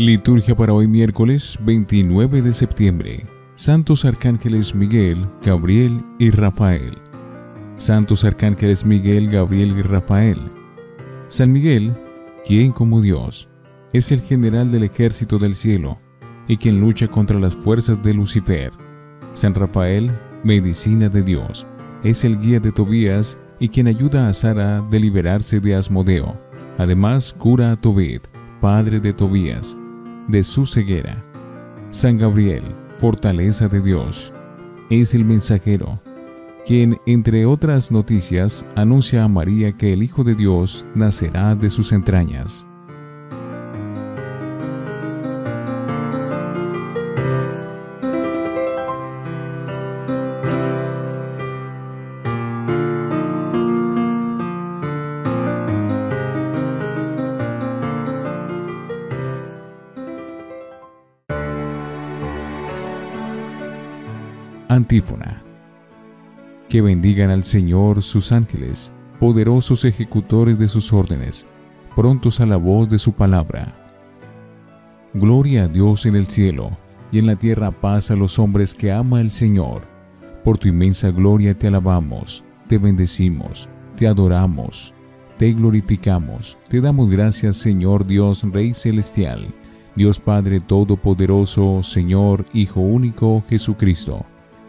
Liturgia para hoy miércoles 29 de septiembre. Santos Arcángeles Miguel, Gabriel y Rafael. Santos Arcángeles Miguel, Gabriel y Rafael. San Miguel, quien como Dios, es el general del ejército del cielo y quien lucha contra las fuerzas de Lucifer. San Rafael, medicina de Dios, es el guía de Tobías y quien ayuda a Sara de liberarse de Asmodeo. Además, cura a Tobit, padre de Tobías, de su ceguera. San Gabriel, fortaleza de Dios, es el mensajero, quien, entre otras noticias, anuncia a María que el Hijo de Dios nacerá de sus entrañas. Antífona. Que bendigan al Señor sus ángeles, poderosos ejecutores de sus órdenes, prontos a la voz de su palabra. Gloria a Dios en el cielo, y en la tierra paz a los hombres que ama el Señor. Por tu inmensa gloria te alabamos, te bendecimos, te adoramos, te glorificamos, te damos gracias Señor Dios Rey Celestial, Dios Padre Todopoderoso, Señor Hijo Único Jesucristo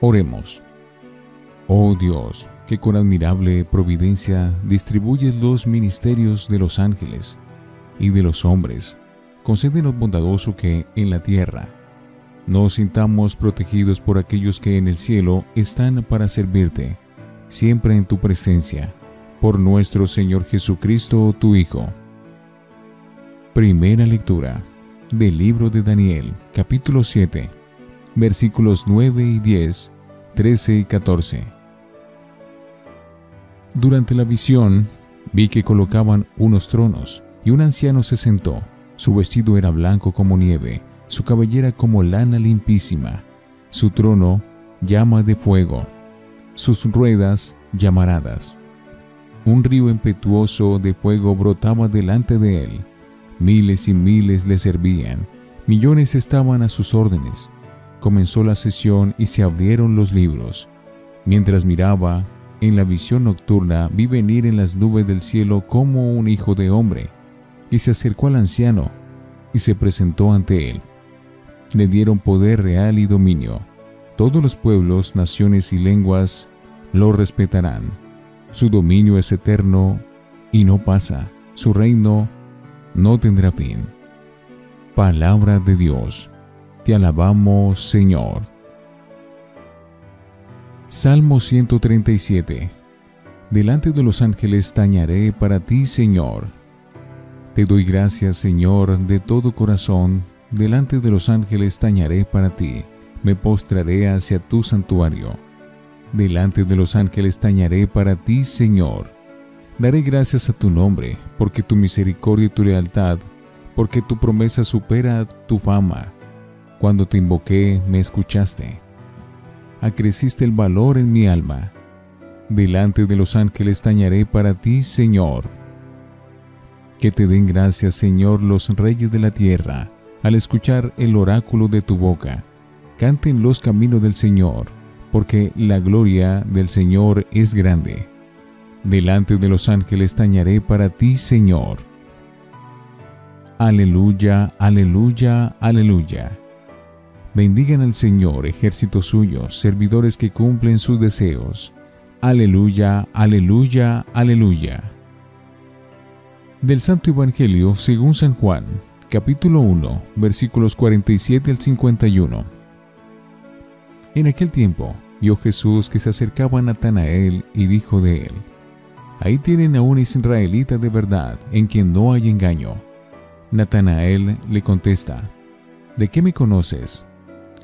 Oremos. Oh Dios, que con admirable providencia distribuyes los ministerios de los ángeles y de los hombres, concédenos bondadoso que en la tierra nos sintamos protegidos por aquellos que en el cielo están para servirte, siempre en tu presencia, por nuestro Señor Jesucristo, tu Hijo. Primera lectura del libro de Daniel, capítulo 7 versículos 9 y 10, 13 y 14. Durante la visión vi que colocaban unos tronos y un anciano se sentó. Su vestido era blanco como nieve, su cabellera como lana limpísima, su trono llama de fuego, sus ruedas llamaradas. Un río impetuoso de fuego brotaba delante de él. Miles y miles le servían, millones estaban a sus órdenes comenzó la sesión y se abrieron los libros. Mientras miraba, en la visión nocturna vi venir en las nubes del cielo como un hijo de hombre, y se acercó al anciano y se presentó ante él. Le dieron poder real y dominio. Todos los pueblos, naciones y lenguas lo respetarán. Su dominio es eterno y no pasa. Su reino no tendrá fin. Palabra de Dios. Te alabamos, Señor. Salmo 137. Delante de los ángeles tañaré para ti, Señor. Te doy gracias, Señor, de todo corazón. Delante de los ángeles tañaré para ti. Me postraré hacia tu santuario. Delante de los ángeles tañaré para ti, Señor. Daré gracias a tu nombre, porque tu misericordia y tu lealtad, porque tu promesa supera tu fama cuando te invoqué, me escuchaste. Acreciste el valor en mi alma. Delante de los ángeles tañaré para ti, Señor. Que te den gracias, Señor, los reyes de la tierra, al escuchar el oráculo de tu boca. Canten los caminos del Señor, porque la gloria del Señor es grande. Delante de los ángeles tañaré para ti, Señor. Aleluya, aleluya, aleluya. Bendigan al Señor, ejército suyo, servidores que cumplen sus deseos. Aleluya, aleluya, aleluya. Del Santo Evangelio según San Juan, capítulo 1, versículos 47 al 51. En aquel tiempo vio Jesús que se acercaba a Natanael y dijo de él, Ahí tienen a un israelita de verdad, en quien no hay engaño. Natanael le contesta, ¿De qué me conoces?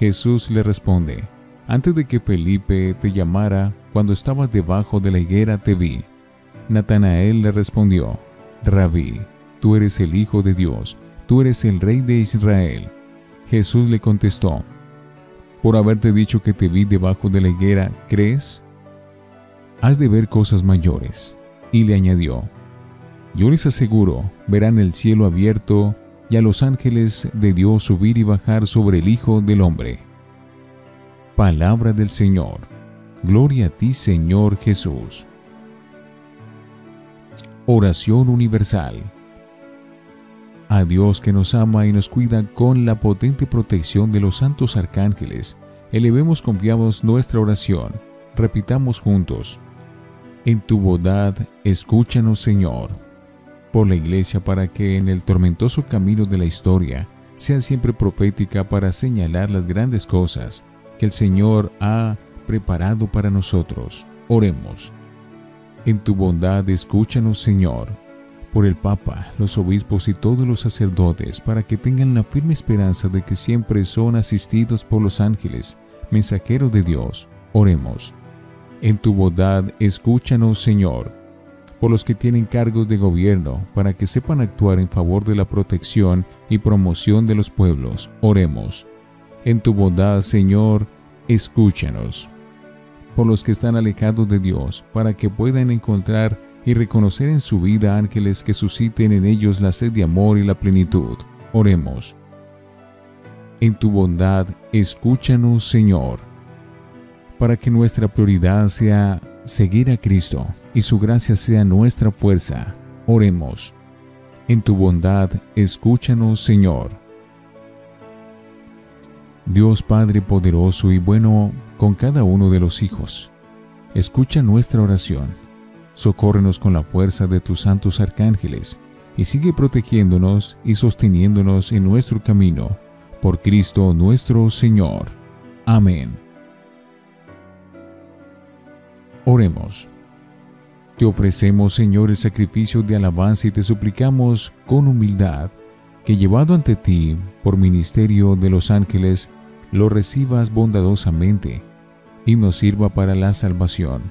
Jesús le responde, Antes de que Felipe te llamara, cuando estabas debajo de la higuera te vi. Natanael le respondió, Rabí, tú eres el Hijo de Dios, tú eres el Rey de Israel. Jesús le contestó, Por haberte dicho que te vi debajo de la higuera, ¿crees? Has de ver cosas mayores. Y le añadió, Yo les aseguro, verán el cielo abierto y a los ángeles de Dios subir y bajar sobre el Hijo del Hombre. Palabra del Señor. Gloria a ti, Señor Jesús. Oración universal. A Dios que nos ama y nos cuida con la potente protección de los santos arcángeles, elevemos confiados nuestra oración. Repitamos juntos. En tu bondad, escúchanos, Señor por la Iglesia para que en el tormentoso camino de la historia sea siempre profética para señalar las grandes cosas que el Señor ha preparado para nosotros. Oremos. En tu bondad escúchanos, Señor, por el Papa, los obispos y todos los sacerdotes, para que tengan la firme esperanza de que siempre son asistidos por los ángeles, mensajeros de Dios. Oremos. En tu bondad escúchanos, Señor, por los que tienen cargos de gobierno, para que sepan actuar en favor de la protección y promoción de los pueblos. Oremos. En tu bondad, Señor, escúchanos. Por los que están alejados de Dios, para que puedan encontrar y reconocer en su vida ángeles que susciten en ellos la sed de amor y la plenitud. Oremos. En tu bondad, escúchanos, Señor, para que nuestra prioridad sea seguir a Cristo y su gracia sea nuestra fuerza. Oremos. En tu bondad, escúchanos, Señor. Dios Padre poderoso y bueno con cada uno de los hijos, escucha nuestra oración. Socórrenos con la fuerza de tus santos arcángeles y sigue protegiéndonos y sosteniéndonos en nuestro camino. Por Cristo nuestro Señor. Amén. Oremos. Te ofrecemos, Señor, el sacrificio de alabanza y te suplicamos con humildad que llevado ante ti por ministerio de los ángeles, lo recibas bondadosamente y nos sirva para la salvación.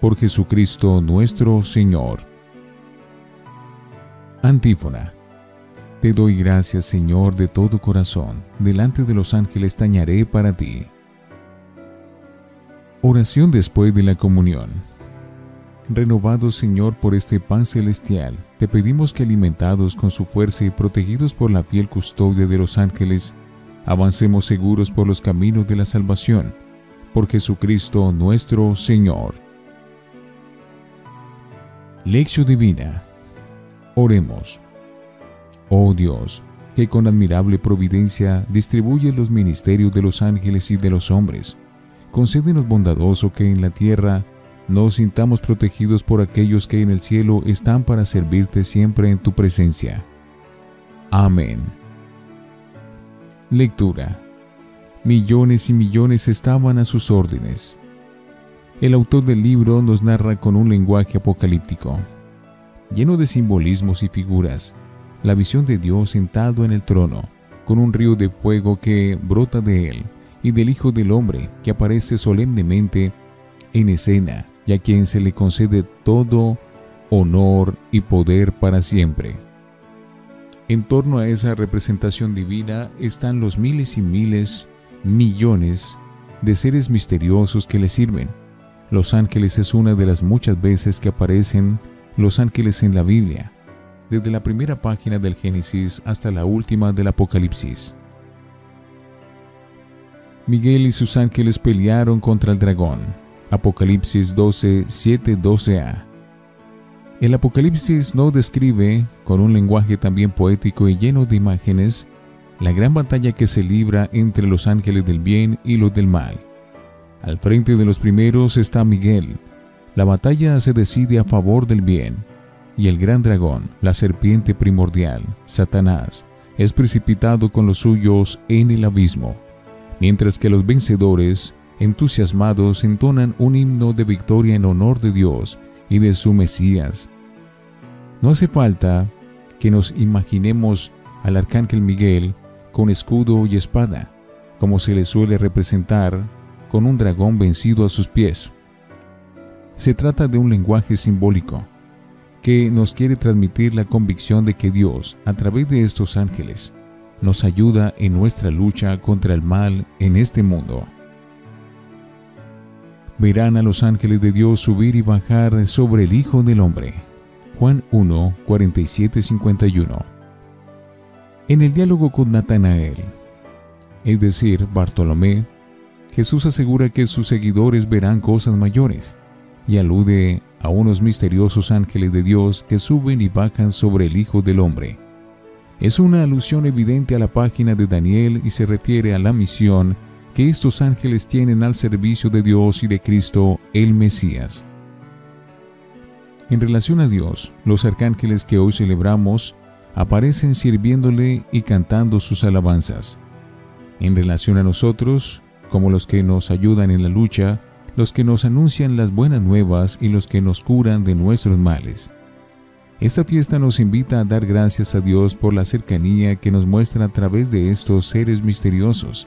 Por Jesucristo nuestro Señor. Antífona. Te doy gracias, Señor, de todo corazón. Delante de los ángeles tañaré para ti. Oración después de la comunión. Renovado Señor por este pan celestial, te pedimos que alimentados con su fuerza y protegidos por la fiel custodia de los ángeles, avancemos seguros por los caminos de la salvación, por Jesucristo nuestro Señor. Lección Divina. Oremos. Oh Dios, que con admirable providencia distribuye los ministerios de los ángeles y de los hombres, concédenos bondadoso que en la tierra nos sintamos protegidos por aquellos que en el cielo están para servirte siempre en tu presencia. Amén. Lectura. Millones y millones estaban a sus órdenes. El autor del libro nos narra con un lenguaje apocalíptico, lleno de simbolismos y figuras, la visión de Dios sentado en el trono, con un río de fuego que brota de él y del Hijo del Hombre que aparece solemnemente en escena y a quien se le concede todo honor y poder para siempre. En torno a esa representación divina están los miles y miles, millones de seres misteriosos que le sirven. Los ángeles es una de las muchas veces que aparecen los ángeles en la Biblia, desde la primera página del Génesis hasta la última del Apocalipsis. Miguel y sus ángeles pelearon contra el dragón. Apocalipsis 12, 7, 12a. El Apocalipsis no describe, con un lenguaje también poético y lleno de imágenes, la gran batalla que se libra entre los ángeles del bien y los del mal. Al frente de los primeros está Miguel. La batalla se decide a favor del bien, y el gran dragón, la serpiente primordial, Satanás, es precipitado con los suyos en el abismo mientras que los vencedores, entusiasmados, entonan un himno de victoria en honor de Dios y de su Mesías. No hace falta que nos imaginemos al arcángel Miguel con escudo y espada, como se le suele representar con un dragón vencido a sus pies. Se trata de un lenguaje simbólico que nos quiere transmitir la convicción de que Dios, a través de estos ángeles, nos ayuda en nuestra lucha contra el mal en este mundo. Verán a los ángeles de Dios subir y bajar sobre el Hijo del Hombre. Juan 1, 47, 51. En el diálogo con Natanael, es decir, Bartolomé, Jesús asegura que sus seguidores verán cosas mayores y alude a unos misteriosos ángeles de Dios que suben y bajan sobre el Hijo del Hombre. Es una alusión evidente a la página de Daniel y se refiere a la misión que estos ángeles tienen al servicio de Dios y de Cristo el Mesías. En relación a Dios, los arcángeles que hoy celebramos aparecen sirviéndole y cantando sus alabanzas. En relación a nosotros, como los que nos ayudan en la lucha, los que nos anuncian las buenas nuevas y los que nos curan de nuestros males. Esta fiesta nos invita a dar gracias a Dios por la cercanía que nos muestra a través de estos seres misteriosos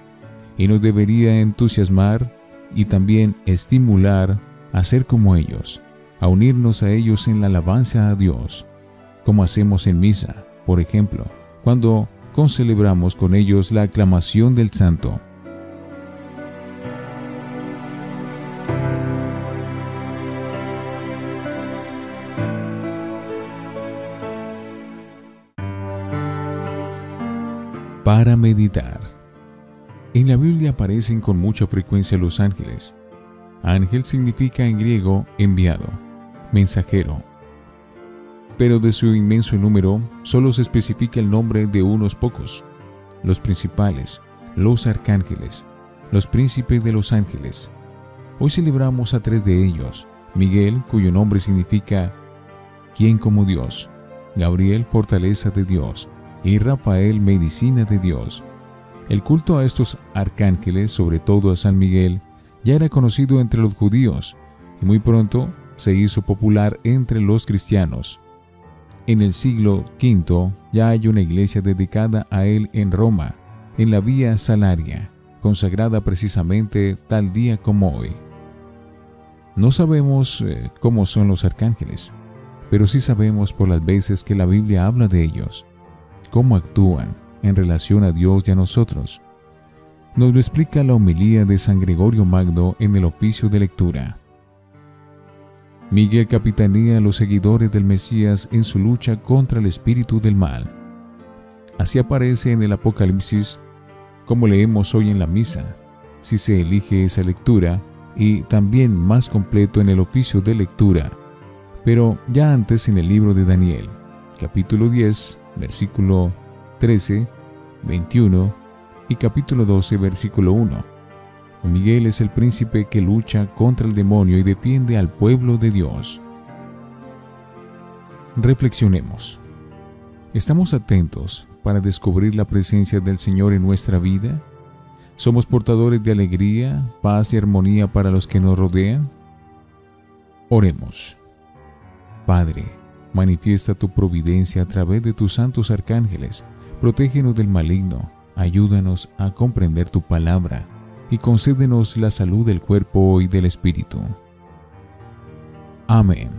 y nos debería entusiasmar y también estimular a ser como ellos, a unirnos a ellos en la alabanza a Dios, como hacemos en misa, por ejemplo, cuando concelebramos con ellos la aclamación del santo. Para meditar. En la Biblia aparecen con mucha frecuencia los ángeles. Ángel significa en griego enviado, mensajero. Pero de su inmenso número solo se especifica el nombre de unos pocos, los principales, los arcángeles, los príncipes de los ángeles. Hoy celebramos a tres de ellos, Miguel, cuyo nombre significa ¿quién como Dios? Gabriel, fortaleza de Dios, y Rafael medicina de Dios. El culto a estos arcángeles, sobre todo a San Miguel, ya era conocido entre los judíos y muy pronto se hizo popular entre los cristianos. En el siglo V ya hay una iglesia dedicada a él en Roma, en la Vía Salaria, consagrada precisamente tal día como hoy. No sabemos eh, cómo son los arcángeles, pero sí sabemos por las veces que la Biblia habla de ellos cómo actúan en relación a Dios y a nosotros. Nos lo explica la homilía de San Gregorio Magno en el oficio de lectura. Miguel capitanea a los seguidores del Mesías en su lucha contra el espíritu del mal. Así aparece en el Apocalipsis, como leemos hoy en la misa, si se elige esa lectura, y también más completo en el oficio de lectura, pero ya antes en el libro de Daniel, capítulo 10, versículo 13, 21 y capítulo 12, versículo 1. Miguel es el príncipe que lucha contra el demonio y defiende al pueblo de Dios. Reflexionemos. ¿Estamos atentos para descubrir la presencia del Señor en nuestra vida? ¿Somos portadores de alegría, paz y armonía para los que nos rodean? Oremos. Padre, Manifiesta tu providencia a través de tus santos arcángeles. Protégenos del maligno. Ayúdanos a comprender tu palabra y concédenos la salud del cuerpo y del espíritu. Amén.